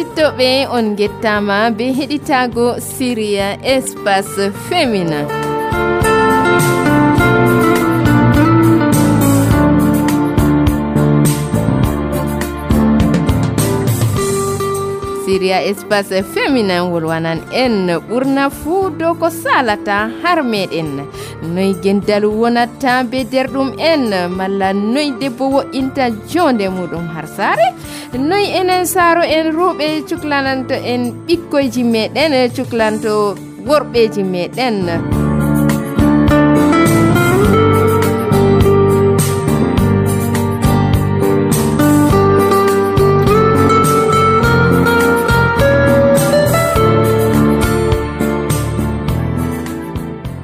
heɗitittoɓe on gettama be heɗitago siria espace féminin siria espace féminin wolwanan en ɓurna fuu dow ko salata har meɗen noy gendal wonata be derɗum en malla noy debbo wo'inta jonde muɗum har sare noyi enen saaro en rewɓe cuklananto en ɓikkoyji meɗen cuklanto worɓeji meɗen.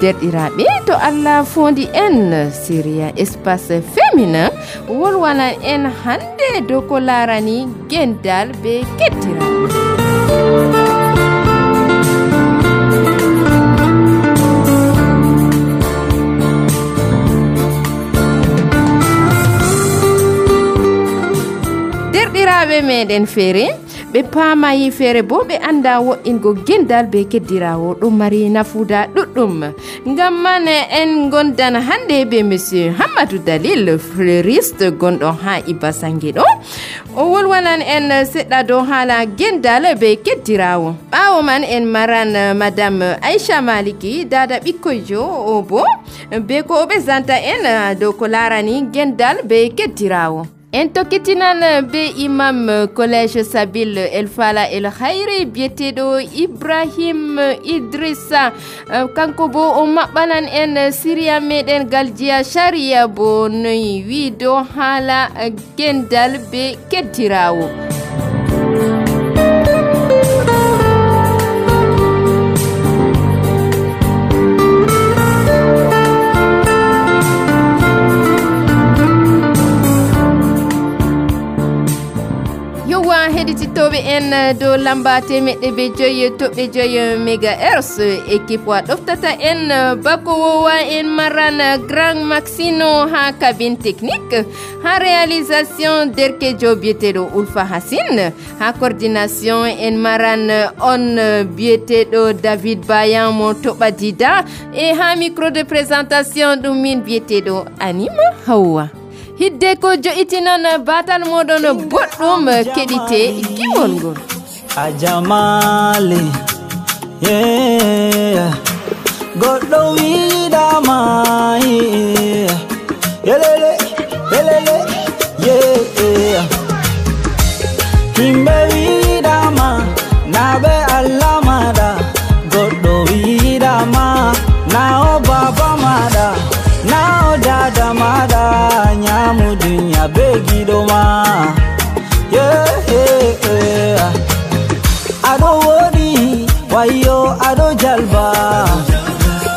derɗiraɓe to allah fondi en. Séria espace féminin wolwanan en hande dow ko larani gendal be kettiraɓe. Derɗiraɓe meɗen feere ɓe paamayi feere bo ɓe annda wo'ingo gendal be keddirawo ɗum mari nafuda ɗuɗɗum. Ngam man en gondan hannde be monsieur hammadou dalil fleuriste gonɗo ha iba sangue ɗo. O wolwanan en seɗɗa dow haala gendal be keddirawo ɓawo man en maran madame aicha maliki dada ɓikkoyjo o bo. Be ko o ɓesdanta en dow ko larani gendal be keddirawo en tokkitinan be imam collège sabil el fala el hayri biyeteɗo ibrahim idrissa. Eh, kanko bo o maɓɓanan en siriya meɗen galjiya sharia bo noyi wiido haala gendal be keddirawo. Heɗitittoɓe en dow lamba temeɗɗe be joyi toɓɓe joyi méga ers équipe wa ɗoftata en bako wowa en maran grand maxino ha cabine technique. Ha réalisation derkejo biyeteɗo ulfa hasine ha coordination en maran on biyeteɗo david bayan mo toɓa dida. E ha micro de présentation ɗum min biyeteɗo anima hawwa hidde ko jo'itinan batal moɗon boɗɗum keɗite gimol ngol. A jamali goɗɗo wiɗamayi yelele yelele ye himɓe wi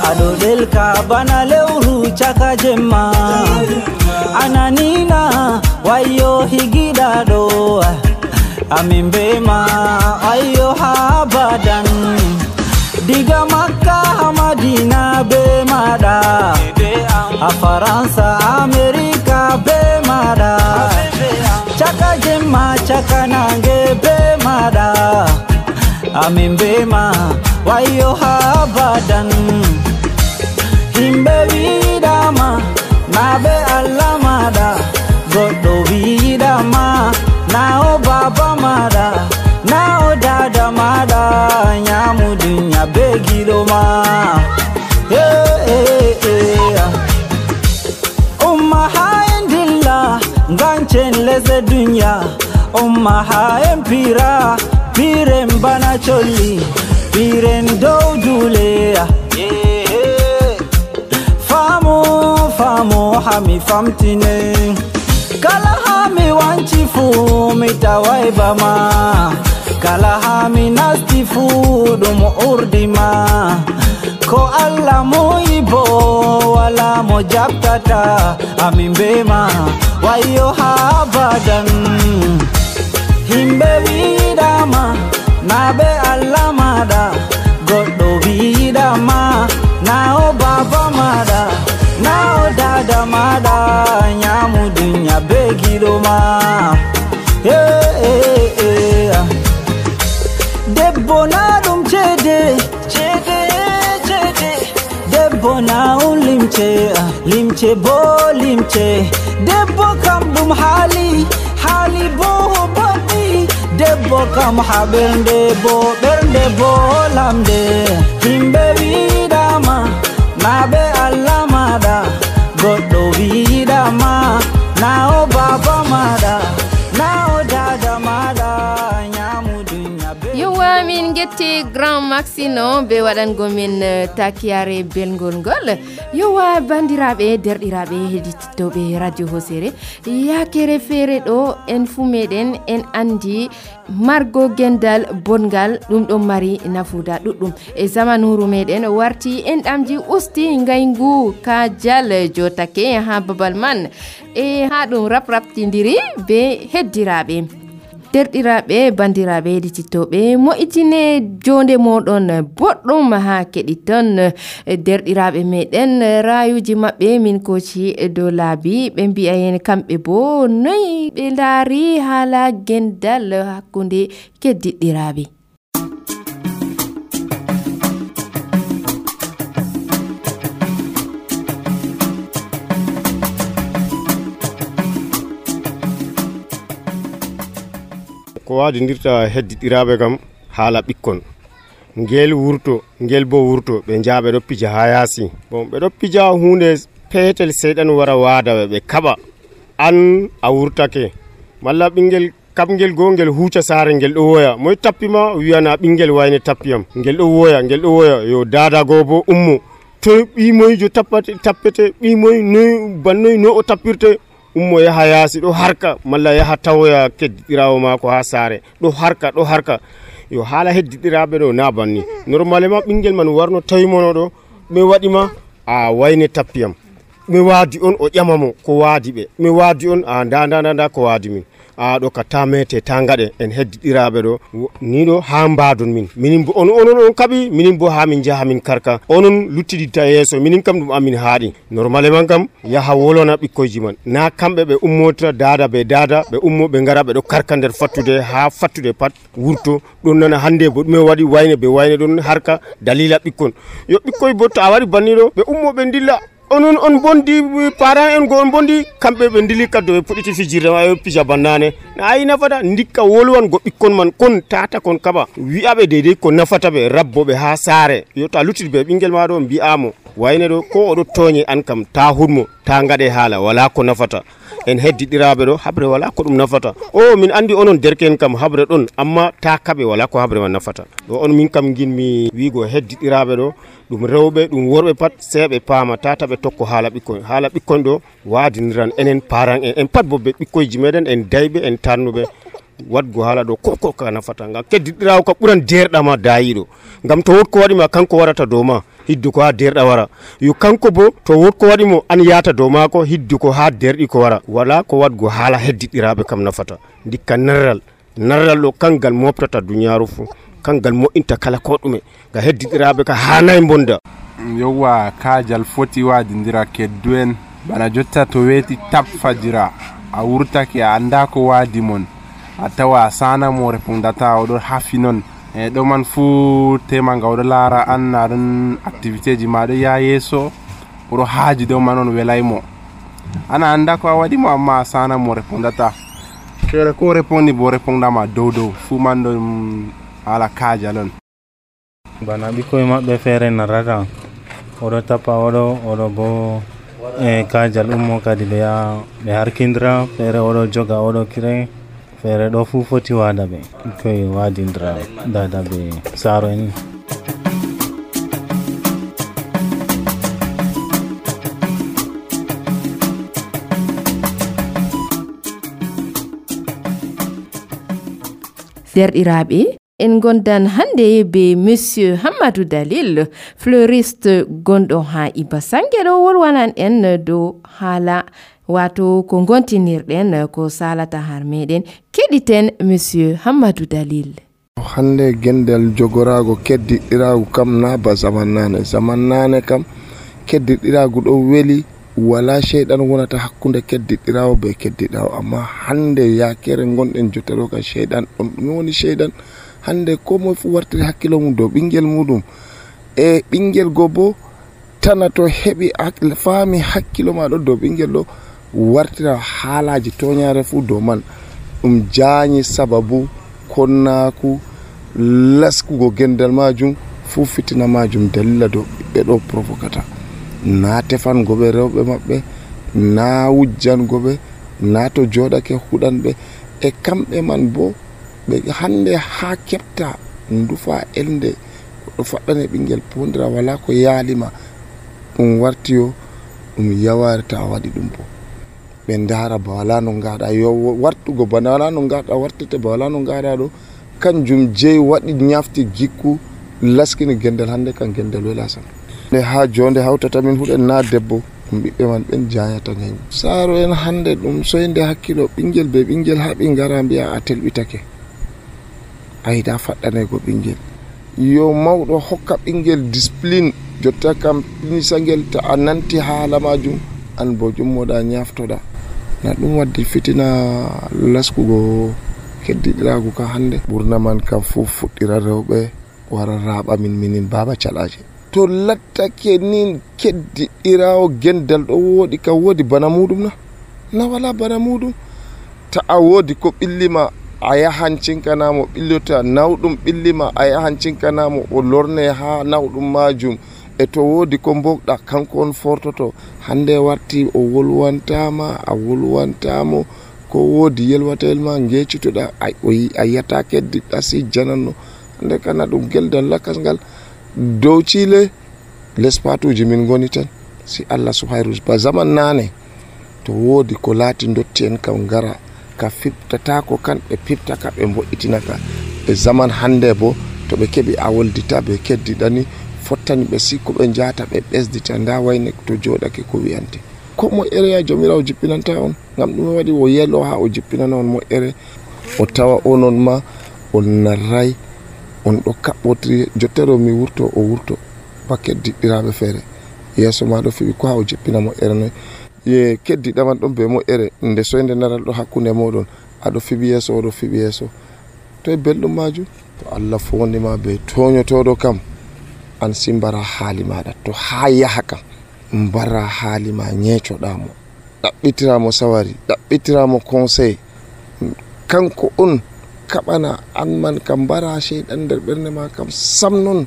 aɗo ɗelka bana lewru caka jemma. Ananina wayyo higiɗaɗo amin bema badan diga makka ha madina be maɗa a faransa amerika be maɗa caka jemma caka nange be maɗa amin be ma ha nyamu begi loma. Yeah, yeah, yeah. umma ha en dilla dunya. Umma ha en pira piren bana colli piren dow duleya famo famo hami famtine. Kala hami wanci fu mi kala hami nasti fu ɗum urdima. Ko allah muyi bo wala mo jaɓtata amin bema wayyo ha badan himɓe wiɗama na be allah maɗa goɗɗo wiɗama na o baba maɗa na o dada maɗa nyamu dunya be giɗoma limce limce bo limce. Debbo kam ɗum haali haali bo boɗɗi debbo kam ha ɓernde bo ɓernde bo lamde. Himɓe wiɗama na ɓe allah maɗa goɗɗo wiɗama na o baba maɗa yette grand maxino be waɗango men eh, takiyare belgol ngol. Yowa bandiraɓe derɗiraɓe heɗititoɓe radio hosere. Yakere feere ɗo en fuu meɗen en andi margo gendal bongal ɗum ɗon mari nafuda ɗuɗɗum. E zamanuru meɗen warti en ɗamji usti ngayngu kajal jotake ha babal man. E ha ɗum rapraptidiri be heddiraɓe derɗiraɓe bandiraɓe heɗititoɓe moƴitine jonde moɗon boɗɗum ha keɗiton derɗiraɓe meɗen rayuji maɓɓe min koci dow laabi. Ɓe mbi'a hen kamɓe bo noyi ɓe daari haala gendal hakkude keddiɗɗiraɓe ko wadidirta heddiɗiraɓe kam haala ɓikkon. Ngel wurto ngel bo wurto ɓe jaa ɓe ɗo pija ha yaasi. Bon ɓe ɗo pija hunde petel seyɗan wara wadaɓe ɓe kaɓa. An a wurtake. Malla ɓingel kamgel go ngel huuca saare ngel ɗo woya moye tappima wiyana ɓinguel wayne tappiyam ngel ɗo woya ngel ɗo woya yo dada go bo ummo. To ɓimoyjo tappate tappete ɓimoy noy bannoy no o tappirte ummo yaha yaasi ɗo harka. Malla yaha tawoya keddiɗirawo mako ha saare. Ɗo harka ɗo harka. Yo haala heddiɗiraɓe ɗo na banni. Normalement ɓinguel man warno tawimono ɗo. Ɓe waɗima a wayne tappiyam mi waadi on o ƴamamo ko waadi ɓe. Mi waadi on a nda nda nda ko waadi min a ɗo ka tamete ta gaɗe en heddiɗiraɓe ɗo. Ni ɗo ha mbadon min. Minin bo on onon on kaɓi minin bo ha min jaaha min karka. Onon luttiɗitta yeeso minin kam ɗum amin haaɗi. Normalement kam yaha wolona ɓikkoyji man. Na kamɓe ɓe ummotira dada be dada ɓe ummo ɓe gara ɓeɗo karka nder fattude ha fattude pat wurto. Ɗon nana hande bo ɗume waɗi wayne ɓe wayne ɗon harka dalila ɓikkon. Yo ɓikkoy bo to a waɗi banniɗo ɓe ummoɓe dilla onon on bondi parent en go on bondi. Kamɓe ɓe ndili kaddo ɓe puɗɗiti fijirde ma ɓe pija bannane na ayi nafata dikka wolwan go ɓikkon man kon tata kon kaɓa wi'aɓe deydey ko nafata ɓe rabboɓe ha saare yo to a luttiti ɓe ɓinguel maɗo mbiyamo wayne ɗo ko oɗo toñe an kam ta hurmo ta gaɗe haala wala ko nafata en heddiɗiraɓe ɗo habre wala ko ɗum nafata. O min andi onon derken kam habre ɗon amma ta kaɓe wala ko habre man nafata. Ɗo on min kam guinmi wigo heddiɗiraɓe ɗo ɗum rewɓe ɗum worɓe pat seeɓe paama tata ɓe tokko haala ɓikkoy haala ɓikkoy ɗo wadiniran enen paran en en pat bo ɓe ɓikkoyji meɗen en dayɓe en tannuɓe wadgo haala ɗo koko ka nafata ngam keddiɗirawo ka ɓuran derɗama dayiɗo ngam to wotko waɗima kanko warata dow ma hiddu ko ha derɗa wara. Yo kanko bo to wotko waɗimo an yata dow mako hiddu ko ha derɗi ko wara. Wala ko wadgo haala heddiɗiraɓe kam nafata. Dikka narral narral ɗo kangal moftata duniyaru fo kangal moƴƴinta kala ko ɗume. Ga heddiɗiraɓe ka hanayi bonda yowwa kajal foti wadidira keddu en bana jotta to weeti tap fajira a wurtake a anda ko wadi mon. A tawa a sanamo repondata oɗon hafi non e ɗo man fuu tema ga oɗo lara an aɗon activité ji ma ɗo ya yeeso oɗo haaji dow man on welaymo ana anda ko a waɗimo amma a sanamo repondata fere ko repondi bo repondama dow dow fuu man ɗo ala kajal on bana ɓikkoye maɓɓe feere narrata oɗo tappa oɗo oɗo bo e kajal ummo kadi ɓe ya ɓe harkindira. Feere oɗo joga oɗo kire feere ɗo fuu foti waada ɓe koye waadindira dada ɓe saaro en derɗiraɓe en gondan hannde be monsieur hammadou dalil fleuriste gonɗo ha ibasange ɗo wolwanan en dow haala wato ko gontinirɗen ko salata har meɗen. Keɗiten monsieur hammadou dalil. Hande gendel jogorago keddiɗiragu kam na ba zaman nane. Zaman nane kam keddiɗiragu ɗo weeli wala sheyɗan wonata hakkude keddiɗirawo be keddiɗawo amma hande yakere gonɗen jotta ɗo kam sheyɗan ɗon ɗume woni sheyɗan. Hande ko moe fu wartiri hakkilo mum dow ɓinguel muɗum. E ɓinguel go bo tana to heɓi faami hakkilo maɗo dow ɓinguel ɗo. wartira haalaji toñare fuu dow man. Ɗum jaañi sababu konnaku laskugo gendal majum fuu fitina majum dalila dow ɓiɓɓe ɗo provocata na tefangoɓe rewɓe maɓɓe na wujjangoɓe na to joɗake huɗanɓe e kamɓe man bo ɓe hande ha keɓta ndufa elde goɗɗo faɗɗane ɓinguel pondira wala ko yaalima. Ɗum wartiyo ɗum yawarta ta waɗi ɗum bo. ɓe dara ba wala no gaɗa yo wartugo bana wala no gaɗa wartete ba wala no gaɗa ɗo. Kanjum jeyi waɗi ñafti jikku laskini gendal hande kan gendal wela sam. Nde ha jonde hawtata min huɗen na debbo ɗum ɓiɓɓe man ɓen jayata gañ saaro en hande ɗum soyde hakkilo ɓinguel be ɓinguel haɓi gara mbiya a telɓitake. A yiɗa faɗɗanego ɓinguel yo mawɗo hokka ɓinguel discipline jotta kam pinisagel ta a nanti haala majum an bo jummoɗa ñaftoɗa na ɗum waddi fitina laskugo keddiɗiragu ka hannde. Ɓurna man kam fu fuɗɗira rewɓe wara raɓa min minin baba calaje to lattake nin keddiɗirawo gendal ɗo woɗi kam woodi bana muɗum na? Na wala bana muɗum? Ta a woodi ko ɓillima a yahan cinkanamo ɓillota nawɗum ɓillima a yahan cinkanamo o lorne ha nawɗum majum e to woodi ko mbogɗa kanko on fortoto hande warti o wolwantama a wolwantamo ko woodi yelwatayel ma gecitoɗa a yiyata keddiɗa si jananno hande kana ɗum geldal lakas ngal dow thiile les patuji min goni tan si allah subhayrus ba zaman nane to woodi ko laati dotti en kam ngara ka fiɓtatako kan ɓe piɓtaka ɓe mbo'itinaka e zaman hande bo to ɓe keɓi a woldita ɓe keddiɗani fottani ɓe sikko ɓe jata ɓe ɓesdita nda wayne to joɗake ko wiyante ko mo ere jomirawo jippinanta on? Gam ɗum waɗi o yelo ha o jippinana on mo ere. O tawa onon ma on narray on ɗo kaɓɓotiri. Jottere mi wurto o wurto. Paquet diɗɗiraɓe feere. Yeeso ma ɗo fiɓi ko ha o jippina mo ere noy. Ye keddiɗaman ɗon be mo ere. Nde soyde naral ɗo hakkude moɗon. Aɗo fiɓi yeeso oɗo fiɓi yeeso. To e belɗum majum? To allah fondima be toñotoɗo kam an si mbara haali maɗa to ha yaha kam mbara haali ma ñeecoɗamo ɗaɓɓitiramo sawari ɗaɓɓitiramo conseil. Kanko on kaɓana an man kam mbara cheyɗan nder ɓernde ma kam sam noon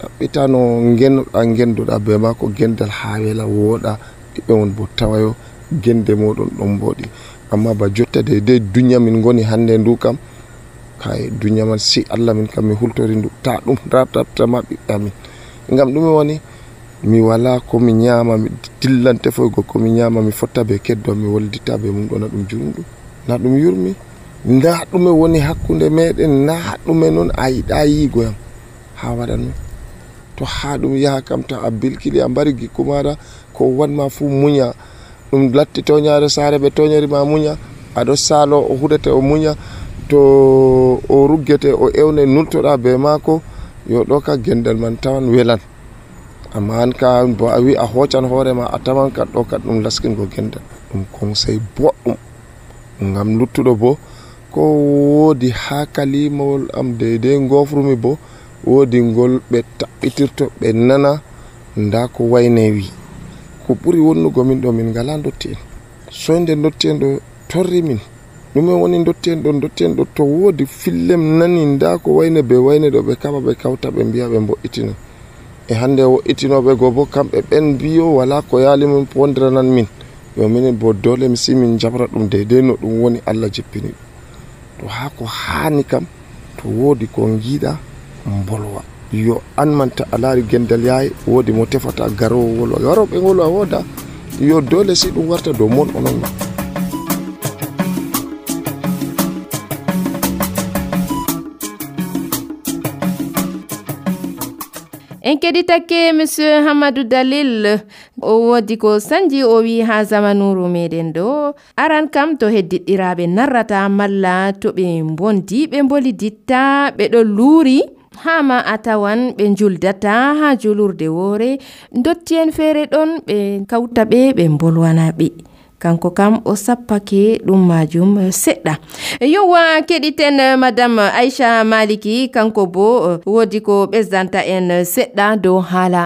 ɗaɓɓita no genoɗa genduɗa be ma ko gendal ha wela wooɗa. Ɓiɓɓe on bo tawayo gende moɗon ɗon mboɗi. Amma ba jotta de de duniya min goni hande ndu kam kay e duniya man si allah min kam mi hultori ndu. Ta ɗum ratratama ɓiɓɓe amin. Gam ɗume woni mi wala komi ñama mi dillan tefoygo komi ñama mi fotta be keddo mi woldita be mum ɗo na ɗum jurumɗum na ɗum yurmi. Nda ɗume woni hakkude meɗen na ɗume noon a yiɗa yigoyam ha waɗanmi to ha ɗum yaha kam ta a bilkili a mbari gikku maɗa ko wanma fuu muña. Ɗum latti toñare saare ɓe toñerima muña. Aɗo salo o huɗete o muña. to o ruggete o ewne nultoɗa be maako yo ɗo ka gendal man tawan welan. Amma an ka bo a wi a hoocan hoorema a tawan kad ɗo kad ɗum laskingo gendal. Ɗum conseil boɗɗum. Ngam luttuɗo bo ko woodi ha kalimawol am deydey gofrumi bo woodi ngol ɓe taɓɓitirto ɓe nana nda ko wayne wi ko ɓuri wonnugo min ɗo min ngala dotti en. Soyde dotti en ɗo torri min. ɗum woni dotti en ɗon dotti en ɗo to woodi fillem nani nda ko wayne be wayne ɗo ɓe kaɓa ɓe kawta ɓe mbiya ɓe mbo'itina. E hannde wo'itinoɓe goo bo kamɓe ɓen mbiyo wala ko yaali min wondiranan min. Yo minen bo dole mi si min jabra ɗum deydey no ɗum woni allah jippini ɗum. To haa ko haani kam to woodi ko giiɗa mbolwa. Yo an anmanta a laari gendal yaaye woodi mo tefata garowo wolwa garoɓe wolwa wooda. Yo dole si ɗum warta dow mon onon ma. en keɗitake monsieur hamadou dalil o wodi ko sanji o wi ha zamanuru meɗen ɗo. Aran kam to heddiɗɗiraɓe narrata malla to ɓe bondi ɓe boliditta ɓeɗo luuri. Hama a tawan ɓe juldata ha julurde woore. Dotti en feere ɗon ɓe kawta ɓe ɓe bolwana ɓe. kanko kam o sappake ɗum majum eh, seɗɗa. Eh, yowa keɗiten eh, madame aicha maliki kanko bo wodi ko ɓesdanta en seɗɗa dow haala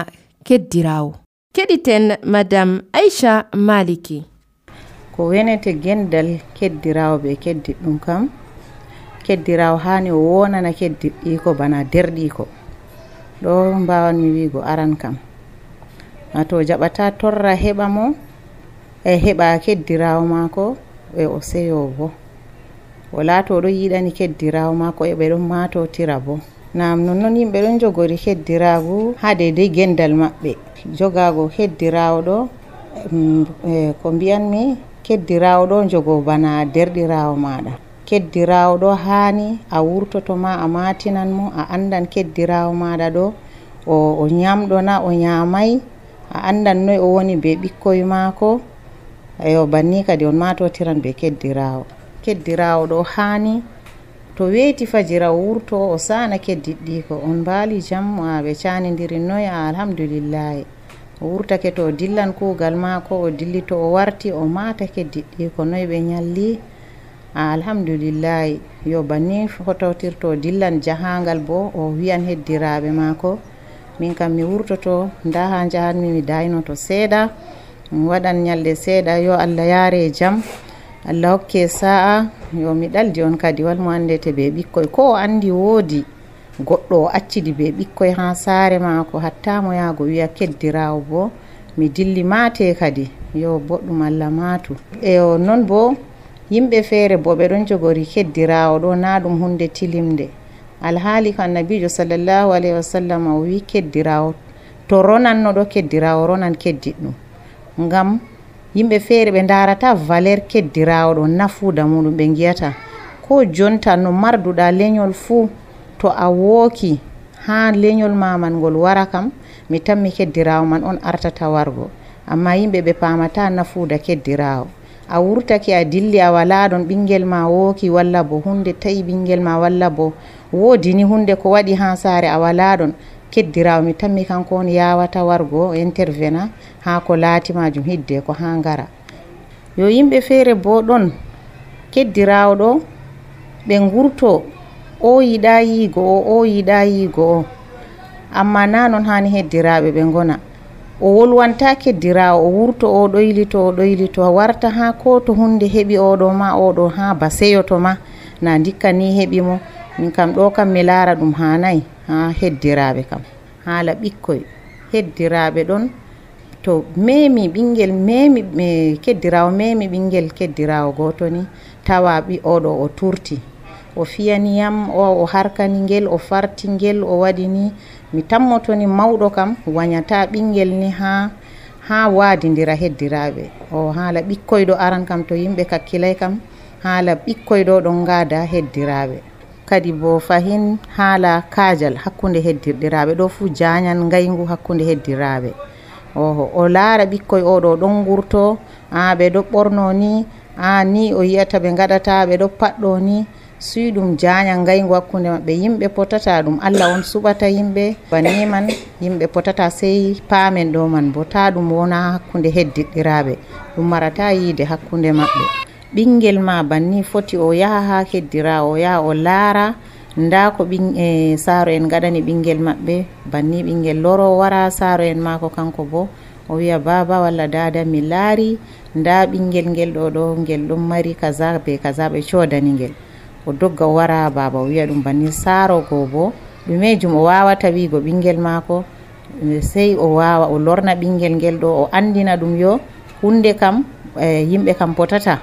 keddirawo. Keɗiten madame aicha maliki. Ko wenete gendal keddirawo ɓe keddiɗum kam. Keddirawo hani o wonana keddiɗɗiko bana derɗiko ɗo mbawanmi wigo aran kam. To jaɓata torra heɓa mo e heɓa keddirawo maako e o seyo bo. Wala to ɗo yiɗani keddirawo maako e ɓe ɗon matotira bo. Nam nonnoon yimɓe ɗon jogori heddiragu ha dedei gendal maɓɓe. Jogago heddirawo ɗo mm, e, ko mbiyanmi keddirawo ɗo jogo bana derɗirawo maɗa keddirawo ɗo hani a wurtoto ma a matinan mo a andan keddirawo maɗa ɗo o o nyamɗo na o nyamai a andan noy o woni be ɓikkoye maako eyo banni kadi on matotiran be keddirawo. Keddirawo ɗo hani to weeti fajira wurto o sana keddiɗɗiko on mbali jam a ɓe canidiri noya alhamdulillahi. O wurtake to o dillan kuugal maako o dilli to o warti o mata keddiɗɗiko noyi ɓe ñalli a alhamdulillahi. Yo banni hototirto dillan jahangal bo o wiyan heddiraɓe maako. Min kam mi wurtoto nda ha jahanmi mi daynoto seeɗa. mi waɗan ñalɗe seeɗa yo allah yaare e jaam allah hokke sa'a yo mi ɗaldi on kadi walmo andete be ɓikkoy. Ko o andi woodi goɗɗo o accidi be ɓikkoy ha saare maako hattamo yahgo wiya keddirawo bo mi dilli maate kadi yo boɗɗum allah maatu. E noon bo yimɓe feere bo ɓe ɗon jogori keddirawo ɗo na ɗum hunde tilimde alhaali ko annabijo sallllahu alayhi wa sallam o wi keddirawo to ronannoɗo keddirawo ronan keddiɗ ɗum ngam yimɓe feere ɓe darata valeur keddirawoɗo nafuuda muɗum ɓe giyata ko jonta no marduɗa leñol fuu to a wooki ha leñol maman ngol wara kam mi tanmi keddirawo man on artata wargo amma yimɓe ɓe pamata nafuuda keddirawo. A wurtake a dilli a wala ɗon ɓinguel ma wooki walla bo hunde tawi ɓinguel ma walla bo woodi ni hunde ko waɗi ha saare a wala ɗon keddirawo mi tanmi kanko on yawata wargo intervena ha ko laati majum hidde ko ha ngara. Yo yimɓe feere bo ɗon keddirawo ɗo ɓe gurto o yiɗa yigo o o yiɗa yigo o. Amma na noon hani heddiraɓe ɓe gona o wolwanta keddirawo o wurto o ɗoylito o ɗoylito warta ha ko to hunde heɓi oɗo ma oɗo ha baseyoto ma. Na dikka ni heɓimo min kam ɗo kam mi laara ɗum hanayi ha heddiraɓe kam. Haala ɓikkoy heddiraɓe ɗon to memi ɓinguel memi keddirawo memi ɓinguel keddirawo goto ni tawa ɓi oɗo o turti. O fiyaniyam o o harkani ngel o farti ngel o waɗi ni. Mi tammotoni mawɗo kam wañata ɓinguel ni ha ha wadidira heddiraɓe. O haala ɓikkoyɗo aran kam to yimɓe kakkilay kam haala ɓikkoyɗo ɗon gada heddiraɓe. kadi bo fahin haala kaajal hakkunde heddirɗiraaɓe. Ɗo fuu jañan ngayngu hakkunde heddiraaɓe. Oho o laara ɓikkoye oɗo ɗon ngurto a ɓe ɗo ɓorno ni a ni o yiyata ɓe gaɗata ɓe ɗo paɗɗo ni. Suyi ɗum jaña ngayngu hakkunde maɓɓe. Yimɓe potata ɗum allah on suɓata yimɓe baniman yimɓe potata sey paamen ɗo man bo. Ta ɗum wona hakkunde heddiɗɗiraɓe ɗum marata yiide hakkunde maɓɓe. ɓingel ma banni foti o yaha ha keddira o yaha o laara. Nda ko e saaro en gaɗani ɓingel maɓɓe. Banni ɓingel loro wara saaro en maako kanko bo. O wiya baba walla dada mi laari. Nda ɓingel ngel ɗo ɗo ngel ɗum mari kaza be kaza ɓe codani ngel. O dogga o wara baba o wiya ɗum banni saaro goo bo. Ɗumejum o wawata wigo ɓingel maako. E, sey o wawa o lorna ɓingel ngel ɗo o andina ɗum yo. Hunde kam e, yimɓe kam potata.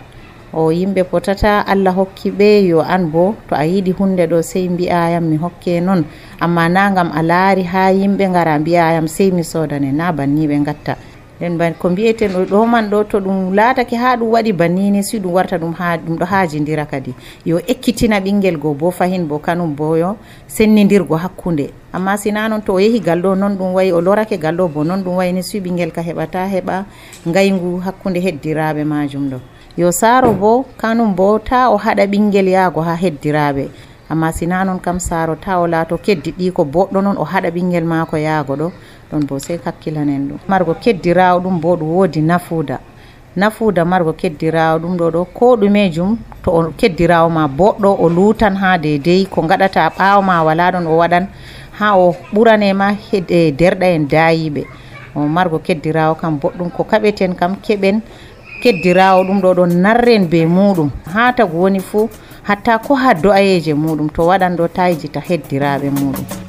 o yimɓe potata allah hokki ɓe yo an bo. To a yiɗi hunde ɗo sey mbiyayam mi hokke noon amma na gam a laari ha yimɓe gara mbiyayam sey mi sodane na banni ɓe gatta nden ba ko mbiyeten o ɗo man ɗo to ɗum laatake ha ɗum waɗi bannini si ɗum warta ɗum ha ɗum ɗo hajidira kadi. Yo ekkitina ɓinguel goo bo fahin bo kanum bo yo sennidirgo hakkude amma sina noon to o yehi gal ɗo noon ɗum wayi o lorake gal ɗo bo noon ɗum wayni si ɓinguel ka heɓata heɓa gaygu hakkude heddiraɓe majum ɗo. yo saaro bo kanum bo ta o haɗa ɓingel yaago ha heddiraɓe amma sina noon kam saaro ta o laato keddi ɗi ko boɗɗo noon o haɗa ɓingel maako yaago ɗo. Ɗon bo sey hakkilanen ɗum. Margo keddirawo ɗum bo ɗum woodi nafuuda. Nafuuda margo keddirawo ɗum ɗo ɗo ko ɗumejum to o keddirawo ma boɗɗo o luutan ha deydey ko gaɗata ɓaawo ma wala ɗon o waɗan ha o ɓuranema e derɗa en daayiɓe o margo keddirawo kam boɗɗum ko kaɓeten kam keɓen keddirawo ɗum ɗo ɗon narren be muɗum. Ha tagu woni fuu hatta ko ha do'ayeje muɗum to waɗan ɗo tayijita heddiraɓe muɗum.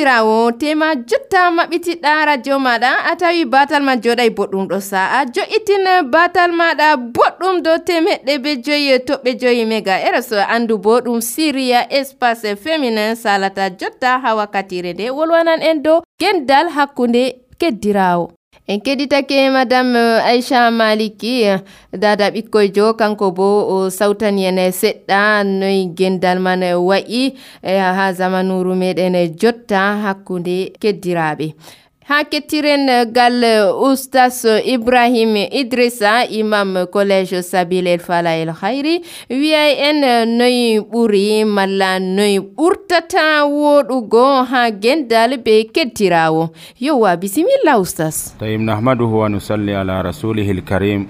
bandirawo tema jotta maɓɓitiɗɗa radio maɗa. A tawi batal ma joɗay boɗɗum ɗo sa'a. Jo'itin batal maɗa boɗɗum dow temeɗɗe be joyi toɓɓe joyi mega. E Rs andu bo ɗum syria espace féminin salata jotta ha wakkatire nde. Wolwanan en dow gendal hakkunde keddirawo. en keɗitake madame eh, aicha maliki eh, dada ɓikkoyjo kanko bo o sawtani en seɗɗa noyi gendal man eh, wa'i ha zamanuru meɗen jotta hakkunde keddiraɓe. Ha kettiren gal oustas ibrahim idrissa imam collège sabil el fala el hayri wiyay en noyi ɓuri malla noyi ɓurtata woɗugo ha gendal be kettirawo yowa bisimilla oustas طيب نحمده ونصلي على رسوله الكريم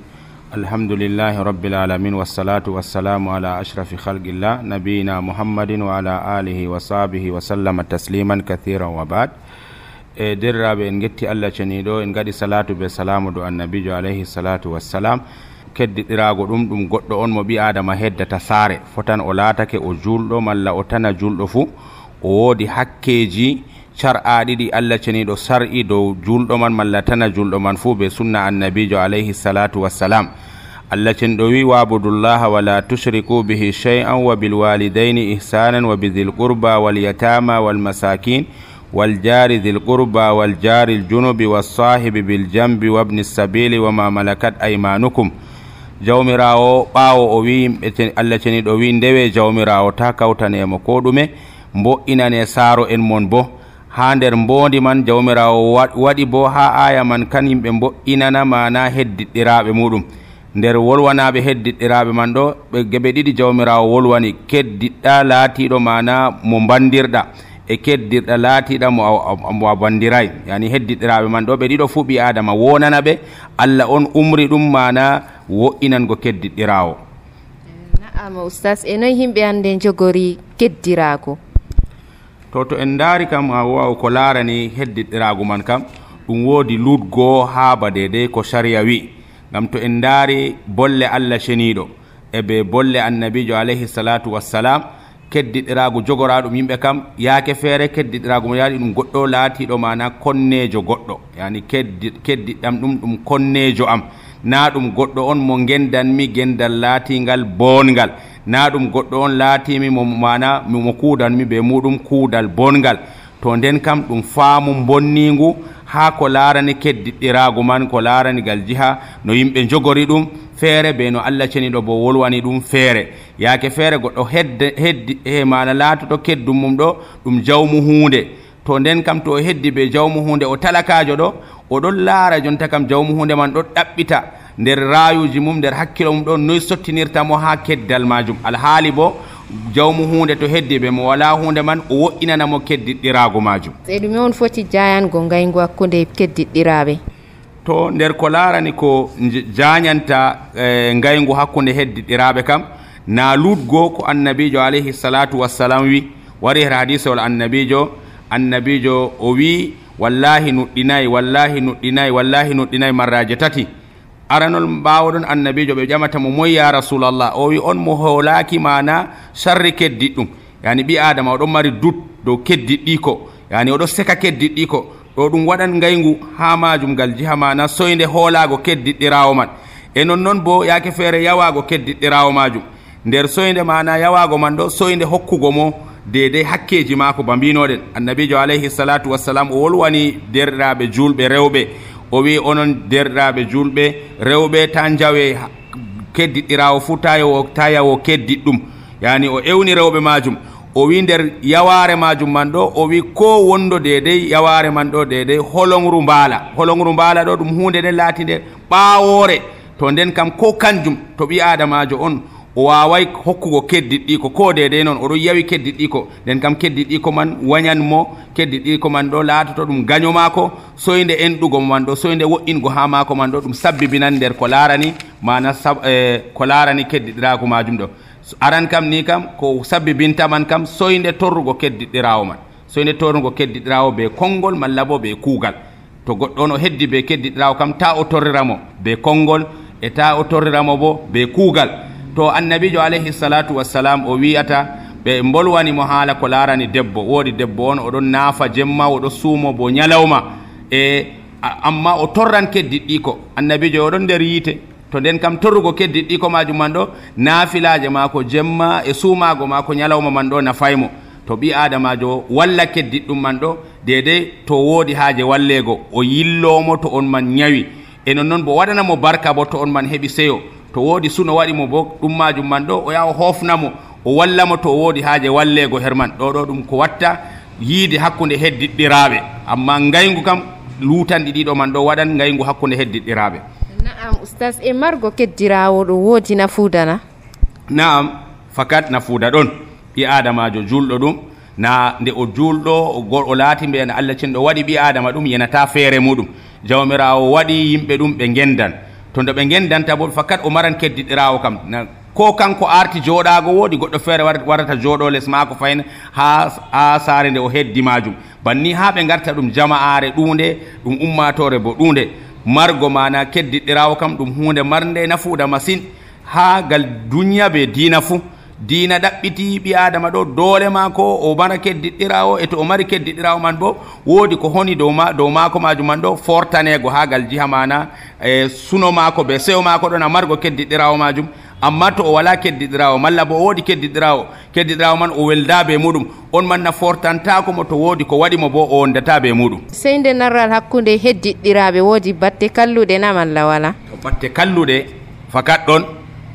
الحمد لله رب العالمين والصلاة والسلام على أشرف خلق الله نبينا محمد وعلى آله وصحبه وسلم تسليما كثيرا وبعد e derraɓe en getti allah ceniɗo en gaɗi salatu be salamu do annabijo alayhi salatu wassalam keddiɗirago ɗum ɗum goɗɗo on mo ɓi adama heddata saare fotan o laatake o julɗo malla o tana julɗo fuu o woodi hakkeji car'a ɗiɗi allah ceniɗo sar'i dow julɗo man malla tana julɗo man fuu be sunna annabijo alayhi salatu wassalam allah cenɗo wi wabudullaha wala tushriku bihi shay'an wa bilwalidaini ihsanan wa bidhil qurba walyatama walmasakin والجار ذي القربى والجار الجنب والصاحب بالجنب وابن السبيل وما ملكت أيمانكم jawmirawo ɓawo o wi yimɓe allah ceniɗo wi ndewe jawmirawo ta kawtanemo ko ɗume mbo'inane saaro en mon bo ha nder mbondi man jawmirawo waɗi bo ha aya man kan yimɓe mbo'inana mana heddiɗɗiraɓe muɗum nder wolwanaɓe heddiɗɗiraɓe man ɗo ɓe geɓe ɗiɗi jawmirawo wolwani keddiɗɗa laatiɗo mana mo bandirɗa e keddirɗa laatiɗa mo a bandiray yani heddiɗiraɓe man ɗo ɓe ɗiɗo fuu ɓi adama wonana ɓe allah on umri ɗum mana wo'inango keddiɗɗirawo naama oustas e noyi yimɓe hannde jogori keddirago to to en daari kam a waw ko laarani heddiɗɗirago man kam ɗum woodi lutgo haa badede ko sariya wi. Ngam to en daari bolle allah ceniɗo e ɓe bolle annabijo alayhi salatu wassalam keddiɗirago jogoraɗum yimɓe kam yaake feere keddiɗirago mo yaɗi ɗum goɗɗo laatiɗo mana konnejo goɗɗo. Yani keddi keddiɗam ɗum ɗum konnejo am. Na ɗum goɗɗo on mo gendanmi gendal laatingal bongal na ɗum goɗɗo on laatimi mo mana mo kuudanmi ɓe muɗum kuudal bongal to nden kam ɗum faamu bonningu ha ko laarani keddiɗɗirago man ko laaranigal jiha no yimɓe jogori ɗum feere be no allah ceniɗo bo wolwani ɗum feere. Yaake feere goɗɗo hedde heddi e mana laatoto keddum mum ɗo ɗum jawmu hunde to nden kam to o heddi be jawmu hunde o talakajo ɗo oɗon laara jonta kam jawmu hunde man ɗo ɗaɓɓita. Nder rayuji mum nder hakkilo mum ɗo noyi sottinirtamo ha keddal majum alhaali bo jawmu hunde to heddi ɓe mo wala hunde man o wo'inanamo keddiɗɗirago majum e ɗume on foti jayango ngaygu hakkude keddiɗɗiraɓe to nder ko larani ko jañanta e ngaygu hakkude heddiɗɗiraɓe kam na lutgo ko annabijo alayhi salatu wassalam wi wari her hadisewol annabijo annabijo o wi wallahi nuɗɗinayi wallahi nuɗɗinayi wallahi nuɗɗinayi marraje tati aranol mbawoɗon annabijo ɓe ƴamata mo moy ya rasulallah o wi on mo hoolaki mana sarri keddiɗɗum yani ɓi adama oɗon mari dut dow keddiɗɗi ko yani oɗo seka keddiɗɗi ko ɗo ɗum waɗan ngaygu ha majum ngal jiha mana soyde hoolago keddiɗɗirawo man. E non noon bo yaake feere yawago keddiɗɗirawo majum. Nder soyde mana yawago man ɗo soyde hokkugo mo dedei hakkeji maako ba mbinoɗen. Annabijo alayhi salatu wassalam o wolwani derɗiraɓe julɓe rewɓe. O wi onon derɗiraɓe julɓe rewɓe ta jawe keddiɗɗirawo fuu ta yawo keddiɗ ɗum yani o ewni rewɓe majum o wi nder yaware majum man ɗo o wi ko wondo dedey yaware man ɗo dedey holongru mbaala. Holongru mbaala ɗo ɗum hunde nden laatinde ɓawore to nden kam ko kanjum to ɓi adamajo on o waway hokkugo keddiɗɗiko ko ko dedey noon oɗon yawi keddiɗɗiko nden kam keddiɗɗiko man wañanmo keddiɗɗiko man ɗo laatoto ɗum gaño mako soyde enɗugo mo man ɗo soyde woɗɗingo ha mako man ɗo ɗum sabbibinan nder ko larani mana eh, ko larani keddiɗiraku majum ɗo. aran kam ni kam ko sabbibintaman kam soyde torrugo keddiɗɗirawo man. Soyde torrugo keddiɗirawo be konngol malla bo be kuugal. To goɗɗo on o heddi be keddiɗirawo kam ta o torriramo be konngol e ta o torriramo bo be kuugal. To annabijo alayhi salatu wassalam o wiyata ɓe bolwani mo haala ko larani debbo. Woodi debbo on oɗon naafa jemma oɗo suumo bo ñalawma e amma o torran keddiɗɗi ko. Annabijo oɗon nder yiite. to nden kam torrugo keddi ɗi ko majum man ɗo naafilaje ma ko jemma e suumago ma ko ñalawma man ɗo nafaymo to ɓi adamajo walla keddiɗɗum man ɗo dedei to woodi haaje wallego o yillomo to on man ñawi e non noon bo waɗanamo barka bo to on man heɓi seyo. To woodi suno waɗimo bo ɗum majum man ɗo o yaha o hofnamo o wallamo to woodi haaje wallego herman ɗo ɗo ɗum ko watta yiide hakkunde heddiɗɗiraɓe amma ngaygu kam lutanɗi ɗiɗo man ɗo waɗan ngaygu hakkunde heddiɗɗiraɓe naam oustas e margo keddirawo ɗo woodi nafuudana naam fakat nafuuda ɗon. Ɓi adamajo julɗo ɗum. Na nde o julɗo o laati mbiyana allah cinɗo waɗi ɓi adama ɗum yenata feere muɗum. Jawmirawo waɗi yimɓe ɗum ɓe gendan to nde ɓe gendanta bo fakat o maran keddiɗirawo kam. Ko kanko arti joɗago woodi goɗɗo feere warata jooɗo less maako fayin ha ha saare nde o heddi majum banni ha ɓe garta ɗum jama'are ɗunde ɗum ummatore bo ɗunde margo mana keddiɗɗirawo kam ɗum hunde marde nafuuda masine ha gal duniya be dina fuu dina ɗaɓɓiti ɓi adama ɗo doole mako o mara keddiɗɗirawo e to o mari keddiɗɗirawo man bo woodi ko honi dow ma dow mako majum man ɗo fortanego ha gal jiha mana e suno mako be sewo mako ɗon a margo keddiɗɗirawo majum amma to o wala keddiɗirawo malla bo o woodi keddiɗirawo keddiɗirawo man o welda be muɗum. On manna fortantako mo to woodi ko waɗimo bo o wondata be muɗum. Sey nde narral hakkude heddiɗɗiraɓe woodi batte kalluɗe na malla wala? To batte kalluɗe fakat ɗon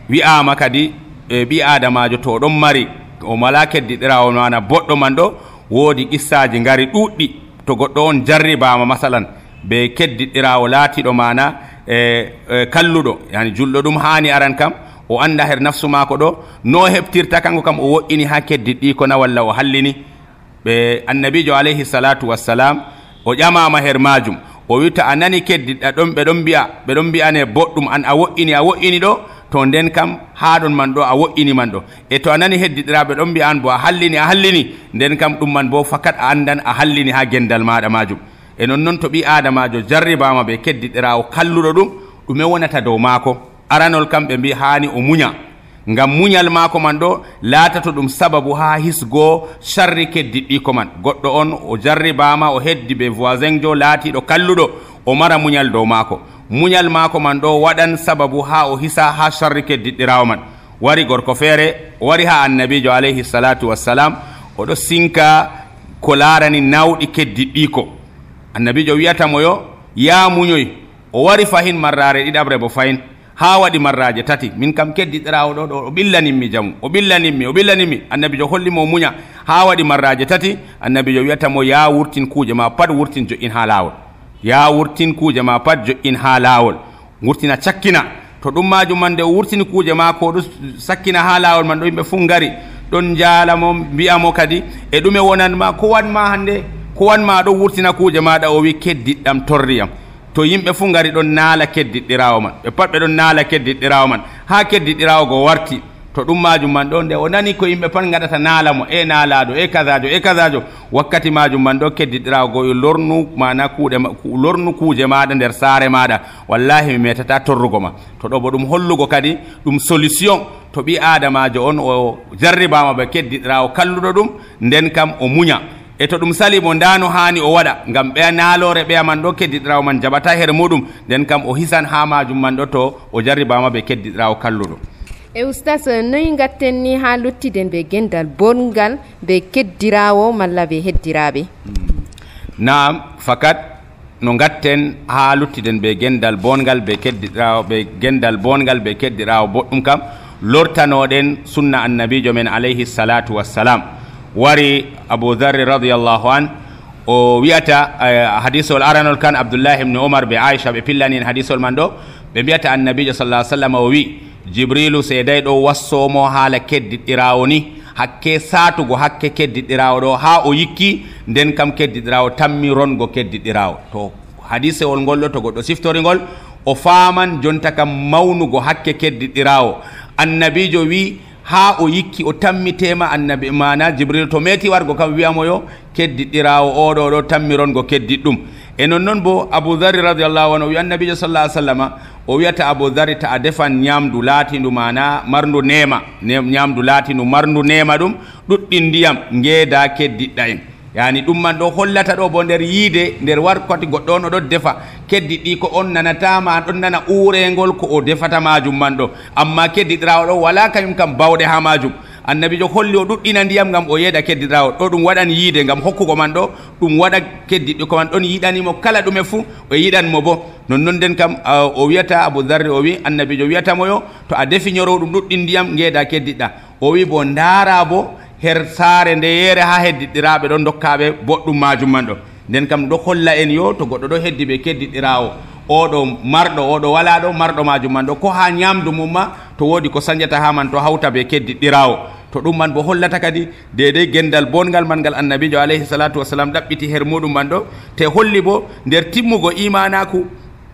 wi'ama kadi e ɓi adamajo to ɗon mari o mala keddiɗirawo mana boɗɗo man ɗo woodi qissaji ngari ɗuɗɗi to goɗɗo on jarribama masalan be keddiɗɗirawo laatiɗo mana e, e kalluɗo yani julɗo ɗum hani aran kam o anda her nafsu mako ɗo no heɓtirta kanko kam o woƴƴini ha keddiɗɗi ko na walla o hallini ɓe annabijo alayhi salatu wassalam o ƴamama her majum o witta a nani keddiɗɗa ɗon ɓe ɗon mbiya ɓe ɗon mbiyane boɗɗum an a woƴƴini a woƴƴini ɗo to nden kam ha ɗon man ɗo a woƴƴini man ɗo e to a nani heddiɗiraɓe ɗon mbiya an bo a hallini a hallini nden kam ɗum man bo fakat a andan a hallini ha gendal maɗa majum e non noon to ɓi adamajo jarribama ɓe keddiɗirawo kalluɗo ɗum ɗume wonata dow maako aranol kam ɓe mbi hani o muña. Ngam muñal maako man ɗo laatato ɗum sababu ha hisgo charri keddiɗɗiko man. Goɗɗo on o jarribama o heddi ɓe voisin jo laatiɗo kalluɗo o mara muñal dow maako. Muñal maako man ɗo waɗan sababu ha o hisa ha sharri keddiɗɗirawo man. Wari gorko feere o wari ha annabijo alayhi salatu wassalam oɗo sinka ko larani nawɗi keddiɗɗiko annabijo wiyatamo yo ya muñoy o wari fahin marrare ɗiɗaɓre bo fayin ha waɗi marraje tati min kam keddiɗirawo ɗo ɗo o ɓillaninmi jamu o ɓillaninmi o ɓillaninmi annabijo hollimo mo muña. Ha waɗi marraje tati annabijo wiyatamo ya wurtin kuuje ma pat wurtin joƴin ha lawol. Ya wurtin kuuje ma pat joƴin ha lawol. Wurtina cakkina. To ɗum majum man nde o wurtini kuuje ma ko ɗo sakkina ha lawol man ɗo yimɓe fuu ngari. Ɗon jaalamo mbiyamo kadi. E ɗume wonanma ko wanma hannde ko wanma ɗo wurtina kuuje maɗa o wi keddiɗɗam torriyam to yimɓe fuu ngari ɗon naala keddiɗɗirawo man. Ɓe pat ɓe ɗon naala keddiɗɗirawo man. Ha keddiɗɗirawo go warti to ɗum majum man ɗo nde. O nani ko yimɓe pat gaɗata naala mo. E naalaɗo e kasajo e kasajo wakkati majum man ɗo keddiɗirawo go yo lornu mana kuuɗe lornu kuuje maɗa nder saare maɗa wallahi mi metata torrugo ma. To ɗo bo ɗum hollugo kadi ɗum solution. To ɓi adamajo on o jarribama ɓe keddiɗirawo kalluɗo ɗum nden kam o muña. e to ɗum sali mo nda hani o waɗa ngam ɓeya naalore ɓeya man ɗo keddiɗirawo man jaɓata e her muɗum nden kam o hisan ha majum man ɗo to o jarribama ɓe keddiɗirawo kalluɗo. E oustas noyi gatten ni ha luttiden ɓe gendal bongal ɓe keddirawo malla ɓe heddiraɓe nam fakat no gatten ha luttiden ɓe gendal bongal ɓe keddiɗirawo ɓe gendal bongal ɓe keddiɗirawo boɗɗum kam lortanoɗen sunna annabijo men alayhi salatu wassalam wari abou darri radiallahu an o wiyata hadisol aranol kan abdoullahi ibne omar ɓe aicha ɓe pillani en hadisol man ɗo ɓe mbiyata annabijo sallah sallam o wi jibrilu seeday ɗo wassomo haala keddiɗɗirawo ni hakke satugo hakke keddiɗɗirawo ɗo ha o yikki nden kam keddiɗɗirawo tammi rongo keddiɗɗirawo to hadisewol ngol ɗo to goɗɗo siftorigol o faman jonta kam mawnugo hakke keddiɗɗirawo annabijo wi ha o yikki o tammitema annabi mana jibril to meti wargo kam wiyamo yo keddiɗɗirawo oɗo ɗo tammirongo keddiɗ ɗum e nonnoon bo aboudari radiallahu anu o wi annabijo sallah sallama o wiyata aboudari ta a defan ñamdu laatindu mana marndu nema ñamdu laatindu marndu nema ɗum ɗuɗɗi ndiyam ngeeda keddiɗɗa en. Yani ɗum man ɗo hollata ɗo bo nder yiide nder warkoti goɗɗo on oɗon defa. Keddi ɗi ko on nanatama ɗon nana urengol ko o defata majum man ɗo. Amma keddiɗirawo ɗo wala kañum kam bawɗe ha majum annabi jo holli o ɗuɗɗina ndiyam gam o yeeɗa keddiɗirawo ɗo ɗum waɗan yiide gam hokkugo man ɗo ɗum waɗa keddiɗɗi ko man ɗon yiɗanimo kala ɗume fuu o yiɗanmo bo. Nonnon nden kam o wiyata aboudarri o wi annabijo wiyatamo yo to a defiñoro ɗum ɗuɗɗi ndiyam ngeeɗa keddiɗɗa o wi bo ndaara bo her saare nde yeere ha heddiɗɗiraɓe ɗon dokkaɓe boɗɗum majum man ɗo nden kam ɗo holla en yo to goɗɗo ɗo heddi ɓe keddiɗɗirawo oɗo marɗo oɗo wala ɗo marɗo majum man ɗo. Ko ha ñamdu mum ma to wodi ko sañata ha man to hawta ɓe keddiɗɗirawo to ɗum man bo hollata kadi dedei gendal bongal man ngal annabijo alayhi salatu wasalam ɗaɓɓiti her muɗum man ɗo. Te holli bo nder timmugo imanaku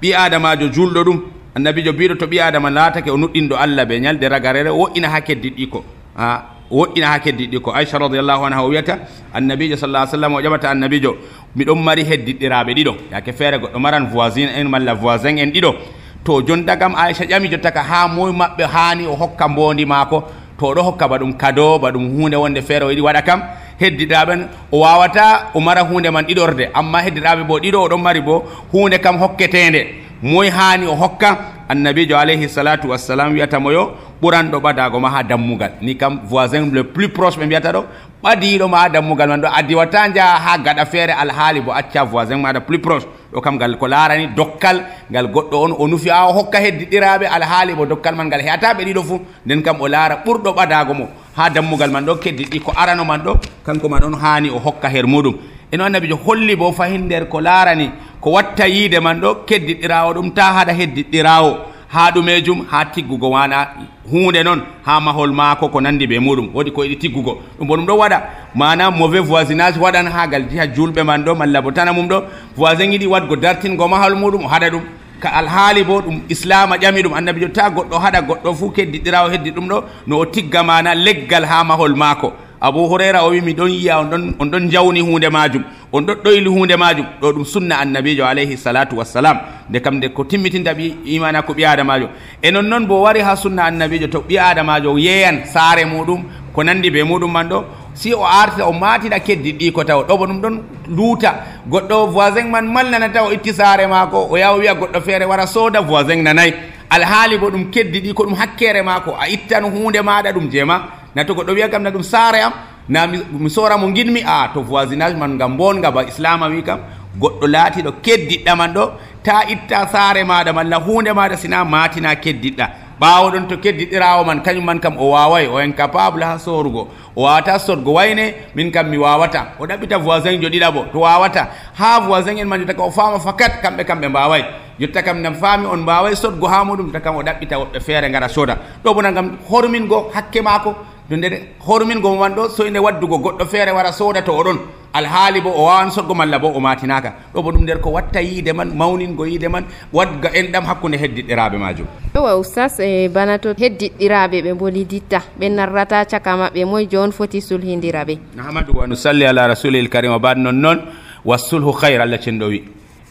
ɓi adamajo julɗo ɗum. Annabijo mbiɗo to ɓi adama laatake o nuɗɗinɗo allah ɓe ñalde ragarere wo'ina ha keddiɗɗi ko. A woɗɗina ha keddiɗi ko aicha radiallahu anha o wiyata annabijo sallah sallam o ƴaɓata annabijo miɗon mari heddiɗɗiraɓe ɗiɗo. Yake feere goɗɗo maran voisin en malla voisin en ɗiɗo. To jonta kam aicha ƴami jotta ka ha moye maɓɓe hani o hokka mbondi maako to oɗo hokka ba ɗum kado ba ɗum hunde wonde feere o yiɗi waɗa kam. Heddiɗaɓen o wawata o mara hunde man ɗiɗorde amma heddiɗaɓe bo ɗiɗo oɗon mari bo hunde kam hokketende moye hani o hokka annabijo alayhi salatu wassalam wiyatamo yo ɓuranɗo ɓadago ma ha dammugal. Ni kam voisin le plus proche ɓe mbiyata ɗo ɓadiɗo ma ha dammugal man ɗo a diwata jaha ha gaɗa feere alhaali bo acca voisin maɗa plus proche. Ɗo kam ngal ko larani dokkal ngal goɗɗo on o nufi a o hokka heddiɗiraɓe alhaali bo dokkal man ngal heyataɓe ɗiɗo fuu nden kam o laara ɓurɗo ɓadago mo ha dammugal man ɗo keddiɗi ko arano man ɗo kanko man on hani o hokka her muɗum eno annabijo holli bo fahin nder ko laarani ko watta yiide man ɗo keddiɗɗirawo ɗum ta haɗa heddiɗɗirawo ha ɗumejum ha tiggugo wana hunde noon ha mahol maako ko nandi ɓe muɗum woodi ko yiɗi tiggugo. Ɗum bo ɗum ɗo waɗa. Mana mauvais voisinage waɗan hagal jiha julɓe man ɗo malla bo tana mum ɗo. Voisin yiɗi wadgo dartingo mahol muɗum o haɗa ɗum. Ka alhaali bo ɗum islama ƴami ɗum. Annabijo ta goɗɗo haɗa goɗɗo fuu keddiɗirawo heddi ɗum ɗo no o tigga mana leggal ha mahol maako. abou houraira o wi mi ɗon yiya on ɗon jawni hunde majum on ɗon ɗoyli hunde majum ɗo ɗum sunna annabijo alayhi salatu wassalam nde kam nde ko timmitinta ɓi imana ko ɓi adamajo e non noon bo wari ha sunna annabijo to ɓi adamajo yeeyan saare muɗum ko nandi be muɗum man ɗo si o artita o matina keddi ɗi ko taw ɗo bo ɗum ɗon luuta. Goɗɗo voisin man malnanata o itti saare maako o yaha wiya goɗɗo feere wara sooda voisin nanayi alhaali bo ɗum keddi ɗi ko ɗum hakkere maako. A ittan hunde maɗa ɗum jeema. Na to goɗɗo wiya kam na ɗum saare am na mi sora mo ginmi a to voisinage man ngam bonga ba islama wi kam. Goɗɗo laatiɗo keddiɗɗa man ɗo ta itta saare maɗa malla hunde maɗa sina matina keddiɗɗa. Ɓawo ɗon to keddiɗirawo man kañum man kam o waway o incapable ha sorugo o wawata sorgo wayne min kam mi wawata o ɗaɓɓita voisin jo ɗiɗaɓo to wawata ha voisin en man jotta kam o fama fakat kamɓe kam ɓe mbaway jotta kam nam faami on mbaway sorgo ha muɗum jotta kam o ɗaɓɓita woɓɓe feere gara soda ɗo bona gam hormingo hakke maako to nder hormingo man ɗo so inde waddugo goɗɗo feere wara soda to oɗon alhaali bo o wawan sodgo malla bo o matinaka ɗo bo ɗum nder ko watta yiide man mawningo yiide man wadga enɗam hakkude heddiɗɗiraɓe majum owa oustas e bana to heddiɗɗiraɓe ɓe boliditta ɓe narrata caka maɓɓe moye joni foti sulhidira ɓe. Ahamadou wa nusalli ala rasulil karim o bad non noon wassulhu hayre allah cenɗo wi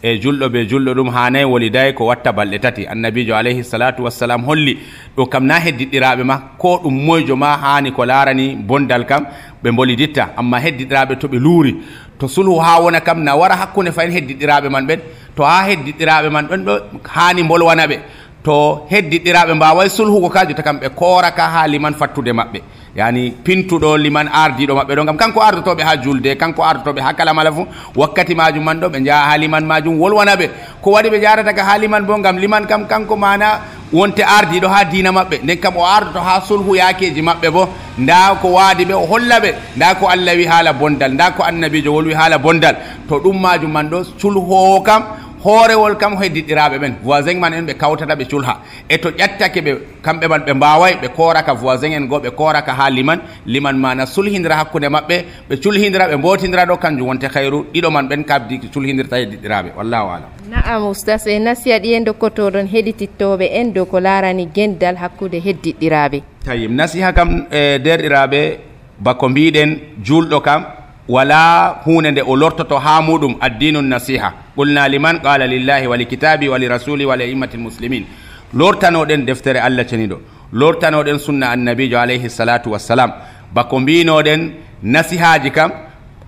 e julɗo ɓe julɗo ɗum hanayi woliday ko watta balɗe tati. Annabijo alayhi salatu wassalam holli ɗo kam na heddiɗɗiraɓe ma ko ɗum moyjo ma hani ko larani bondal kam ɓe boliditta amma heddiɗiraɓe to ɓe luuri. To sulhu ha wona kam na wara hakkude fayin heddiɗiraɓe man ɓen? To ha heddiɗiraɓe man ɗon ɗo hani bolwana ɓe? To heddiɗiraɓe mbaway sulhugo ka jotta kam ɓe koraka haali man fattude maɓɓe. yani pintuɗo liman ardiɗo maɓɓe ɗo gam kanko ardotoɓe ha julde kanko ardotoɓe ha kala mala fo wakkati majum man ɗo ɓe jaaha ha liman majum wolwana ɓe. Ko waɗi ɓe jarataka ha liman bo gam liman kam kanko mana wonte ardiɗo ha dina maɓɓe. Nden kam o ardoto ha sulhu yakeji maɓɓe bo nda ko waadi ɓe o holla ɓe nda ko allah wi haala bondal nda ko annabijo wolwi haala bondal. To ɗum majum man ɗo sulhowo kam hoorewol kam hoye diɗɗiraɓe ɓen voisin man en ɓe kawtata ɓe culha. E to ƴattake ɓe kamɓe man ɓe mbaway ɓe koraka voisin en go ɓe koraka ha liman. Liman mana sulhidira hakkude maɓɓe ɓe culhidira ɓe mbotidira ɗo kanjum wonte hayru ɗiɗo man ɓen kabdi culhidirta e diɗɗiraɓe. Wallahu alam. Naam oustas e nasiya ɗi en dokkotoɗon heɗitittoɓe en dow ko larani gendal hakkude heddiɗɗiraɓe. Tayim nasiha kam e derɗiraɓe bako mbiɗen julɗo kam wala hunde nde o lortoto ha muɗum addinu nasiha. Lillahi wa likitabi wa lirasuli wa liimmati lmuslimin lortanoɗen deftere allah ceniɗo lortanoɗen sunna annabijo alayhi salatu wassalam bako mbinoɗen nasihaji kam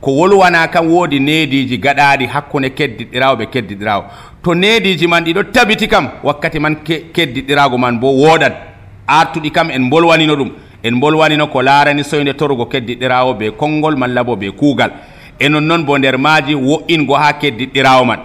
ko wolwana kam woodi neediji gaɗaɗi hakkude keddiɗirawo ɓe keddiɗirawo to neediji man ɗiɗo tabiti kam wakkati man keddiɗirago man bo woɗat artuɗi kam en bolwanino ɗum en bolwanino ko larani soyde torugo keddiɗirawo be konngol malla bo be kuugal e nonnoon bo nder maaji wo'ingo ha keddiɗɗirawo man.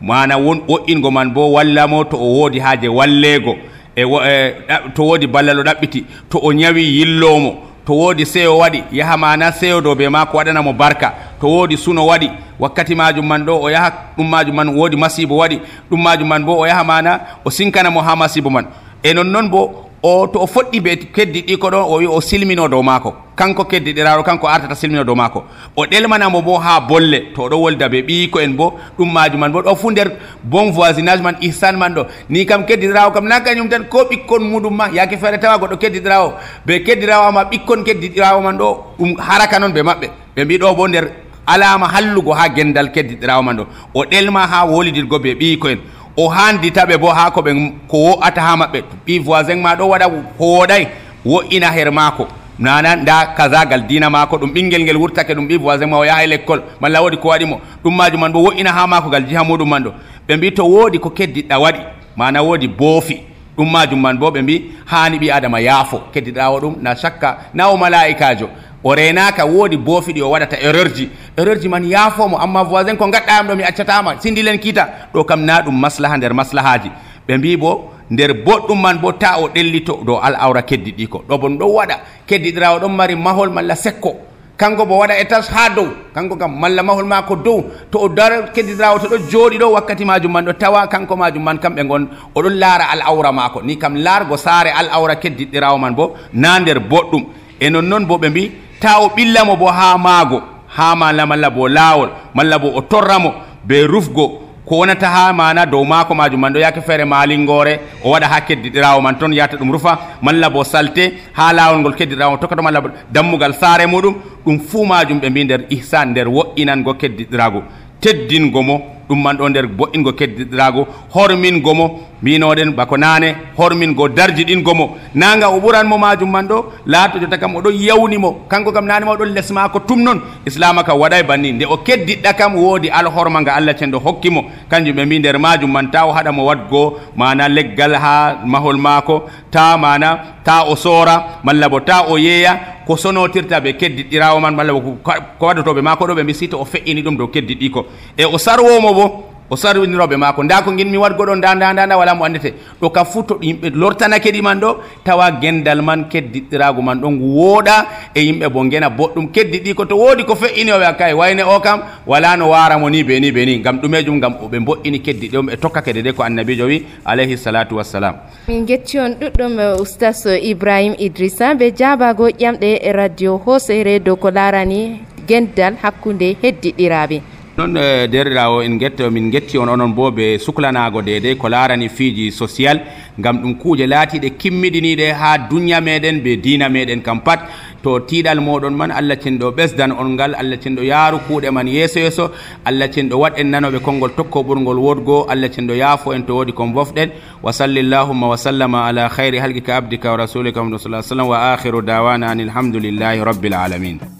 Mana won wo'ingo man bo wallamo to o woodi haaje walleego. E, e to woodi ballal o ɗaɓɓiti to o ñawi yillomo to woodi seyo waɗi yaha mana seyo dow be ma ko waɗanamo barka. To woodi suno waɗi wakkati majum man ɗo o yaha ɗum majum man woodi masibo waɗi ɗum majum man bo o yaha mana o sinkanamo ha masibo man. E non noon bo o to o foɗɗi be keddi ɗi ko ɗon o wi o silmino dow maako. Kanko keddiɗiraro kanko artata silmino dow maako. O ɗelmanamo bo ha bolle to oɗo wolda be ɓiyiko en bo ɗum ɗummaji man bo ɗo fu nder bon voisinage man ihsan man ɗo. Ni kam keddiɗirawo kam na kañum tan ko ɓikkon muɗum ma yaake feere tawa goɗɗo keddiɗirawo be keddiɗirawo ma ɓikkon keddiɗirawo man ɗo ɗum haraka noon ɓe maɓɓe. Ɓe mbi ɗo bo nder alama hallugo ha gendal keddiɗirawo man ɗo. O ɗelma ha wolidirgo be ɓiyiko en o handitaɓe bo ha koɓe ko wo'ata ha maɓɓe. Ɓi voisin ma ɗo waɗa hooɗay wo'ina her maako. Nana nda kasagal dina maako ɗum ɓinguel ngel wurtake ɗum ɓi voisin ma o yaha e l' école malla waɗi ko waɗimo ɗum majum man bo wo'ina ha makogal jiha muɗum man ɗo. Ɓe mbi to woodi ko keddiɗɗa waɗi mana woodi boofi. Ɗum majum man bo ɓe mbi hani ɓi adama yaafo keddiɗawo ɗum na sakka na o malaikajo o renaka woodi boofi ɗi o waɗata erreur ji. Erreur ji man yaafomo amma voisin ko gaɗɗayam ɗo mi accatama sindilen kiita ɗo kam na ɗum maslaha nder maslahaji ɓe mbi bo nder boɗɗum man bo ta o ɗellito dow al awra keddiɗi ko. Ɗo bon ɗon waɗa keddiɗirawo ɗon mari mahol malla sekko. Kanko bo waɗa étage ha dow kanko kam malla mahol ma ko dow. To o dar keddiɗirawo to ɗo jooɗi ɗo wakkati majum man ɗo tawa kanko majum man kamɓe gon oɗon laara al awra mako ni kam laargo saare al awra keddiɗirawo man bo na nder boɗɗum. E non noon bo ɓe mbi ta o ɓillamo bo ha maago ha mala malla bo laawol malla bo o torramo be rufgo ko wonata ha mana dow maako majum man ɗo yake feere malingore o waɗa ha keddiɗirawo man toon yata ɗum rufa malla bo salte ha laawol ngol keddiɗirawo tokkato malla dammugal saare muɗum. Ɗum fuu majum ɓe mbi nder ihsan nder wo'inango keddiɗirago teddingo mo ɗum man ɗo nder bo'ingo keddiɗirago hormingo mo mbinoɗen bako nane hormingo darjiɗingo mo naga o ɓuranmo majum man ɗo laato jotta kam oɗon yawnimo kanko kam nane ma oɗon less ma ko tum noon islama kam waɗay banni nde o keddiɗɗa kam woodi alhorma nga allah cenɗo hokkimo kanjum ɓe mbi nder majum man ta o haɗamo wadgo mana leggal ha mahol maako ta mana ta o soora malla bo ta o yeeya ko sonotirta ɓe keddiɗɗirawo man malla ko waɗotoɓe mako ɗo ɓe mbi si to o feƴƴini ɗum dow keddiɗɗi ko e o sarwomo bo o sarwiniroɓe maako. Nda ko ginmi waɗgo ɗo nda nda nda wala mo andete ɗo ka fuu to yimɓe lortanake ɗi man ɗo tawa gendal man keddiɗiraago man ɗo ngu wooɗa e yimɓe bo gena boɗɗum. Keddi ɗi ko to woodi ko fe'ini o wiya kay wayne o kam wala no waramo ni be ni be ni. Ngam ɗumejum gam ɓe mbo'ini keddi ɗe ɓe tokka kede de ko annabijo wi alayhi salatu wassalam min getti on ɗuɗɗum e oustas ibrahim idrissa ɓe jabago ƴamɗe e radio hosere dow ko larani gendal hakkude heddiɗiraɓe noon e derɗirawo en getto min getti on onon bo ɓe suklanago dede ko larani fiiji social gam ɗum kuuje laatiɗe kimmiɗiniɗe ha duniya meɗen ɓe dina meɗen kam pat to tiiɗal moɗon man allah cenɗo ɓesdan on ngal allah cenɗo yaaru kuuɗe man yeeso yeeso allah cenɗo waɗ en nanoɓe konngol tokko ɓurgol wodgo allah cenɗo yaafo en to woodi kon bofɗen wa sallillahumma wa sallama ala hayri halqika abdika wa rasulika md sa sallam wa akhiru dawana an ilhamdulillahi rabbil alamin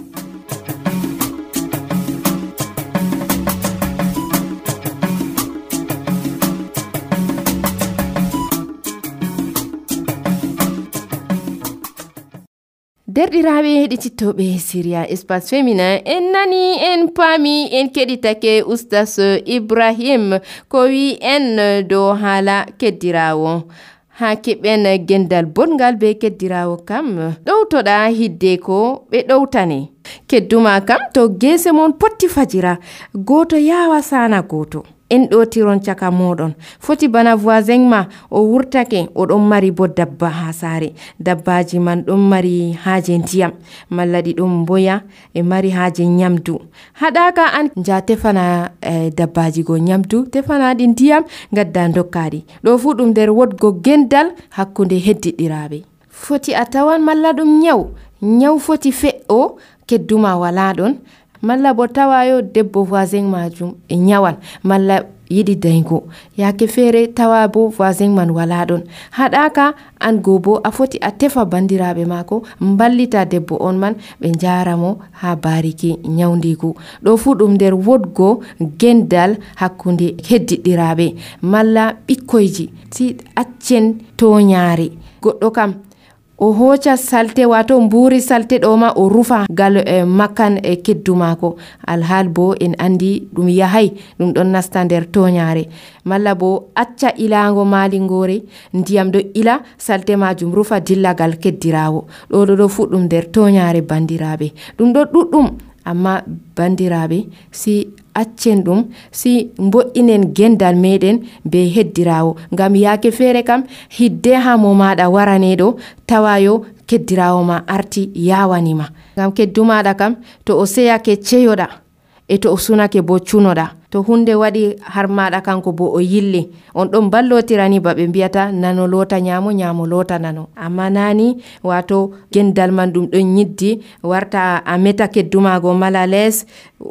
derɗiraɓe heɗitittoɓe siriya espace féminin en nani en paami en keɗitake oustas ibrahim ko wi en dow haala keddirawo. Ha keɓen gendal bongal be keddirawo kam ɗowtoɗa hidde ko ɓe ɗowtane. Kedduma kam to gese mon potti fajira goto yawa sana goto en ɗotiron caka moɗon. Foti bana voisin ma o wurtake oɗon mari bo dabba ha saare dabbaji man ɗon mari haje ndiyam malla ɗi ɗon boya e mari haje nyamdu. Haɗaka an ja tefana eh, dabbaji go nyamdu tefanaɗi ndiyam gadda dokkaɗi ɗo fu ɗum nder wodgo gendal hakkunde heddiɗiraɓe. Foti a tawan malla ɗum nyaw nyaw foti fe'o kedduma wala ɗon. Malla bo tawayo debbo voisin majum e nyawan malla yiɗi daygo yake feere tawa bo voisin man wala ɗon. Haɗaka an go bo a foti a tefa bandiraɓe mako ballita debbo on man ɓe jaramo ha bariki nyawdigu ɗo fu ɗum nder wodgo gendal hakkunde heddiɗiraɓe. Malla ɓikkoyji si accen toñaari goɗɗo kam o hoca salte wato mburi salte ɗo o rufa gal e makkan e keddu mako alhal bo en andi ɗum yahay ɗum ɗon nasta nder toñare malla bo acca ilago malingore ndiyam ɗo ila salte majum rufa dillagal keddirawo. Ɗo ɗo ɗo fuɗɗum nder toñare bandiraɓe ɗum ɗo ɗuɗɗum amma bandiraɓe si accen ɗum si mbo'inen gendal meɗen be heddirawo. Ngam yake feere kam hidde ha mo maɗa waraneɗo tawayo keddirawo ma arti yawanima ngam keddumaɗa kam to o seyake ceyoɗa e to o sunake bo cunoɗa to hunde waɗi har maɗa kanko bo o yilli. On ɗon ballotirani ba ɓe mbiyata nano lota nyamo nyamo lota nano. Amma nani wato gendal man ɗum ɗon yiddi warta a meta keddumago mala les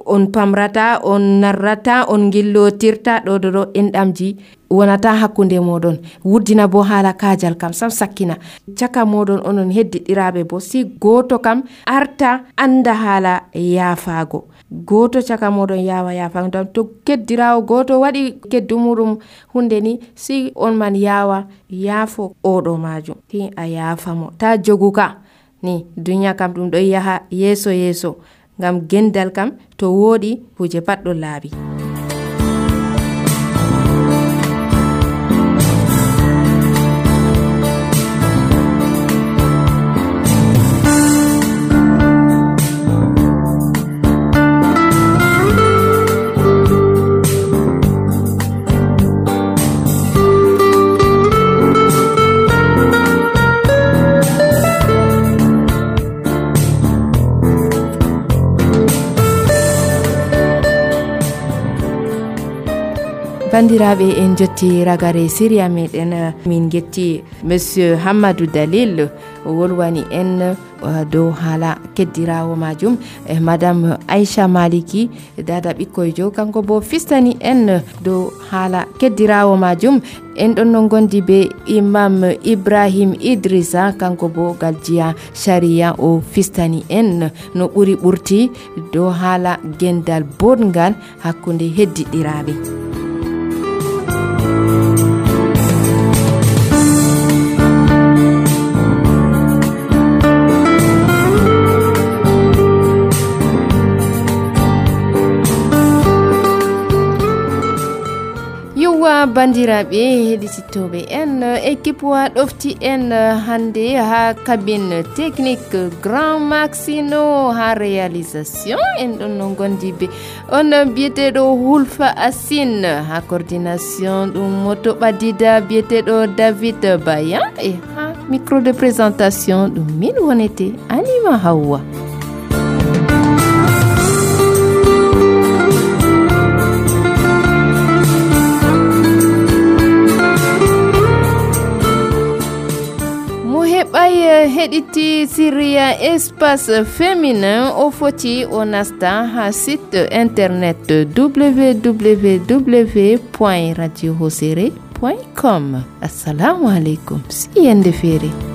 on pamrata on narrata on gillotirta ɗo ɗo enɗamji wonata hakkunde moɗon wuddina bo haala kajal kam sam sakkina. Caka moɗon onon heddiɗiraɓe bo si goto kam arta anda hala yaafago goto caka moɗon yawa yafama ngam to keddirawo goto waɗi keddu muɗum hunde ni si on man yawa yaafo oɗo majum. Ti a yafamo ta jogu ka ni duniya kam ɗum ɗon yaha yeeso yeeso ngam gendal kam to woɗi kuje pat ɗon laaɓi bandiraɓe en jotti ragare siria meɗen eh, min getti monsieur hammadou dalil wolwani en eh, dow haala keddirawo majum. E madame aicha maliki dada ɓikkoyejo kanko bo fistani en dow haala keddirawo majum. En ɗon no gondi be imam ibrahim idrisa kanko bo galjiya sharia o fistani en. No ɓuri ɓurti dow haala gendal bongal hakkude heddiɗiraɓe. Bandiraɓe heɗitittoɓe en équipe wa ɗofti en hande ha cabine technique grand maxino ha réalisation. En ɗon no gondi be on biyeteɗo hulfa asine ha coordination ɗum moto ɓadida biyeteɗo david baya e ha micro de présentation ɗum min wonete anima hawwa heɗiti syria espace féminin o foti o nasta ha site internet www radio com. Assalamu aleykum si feere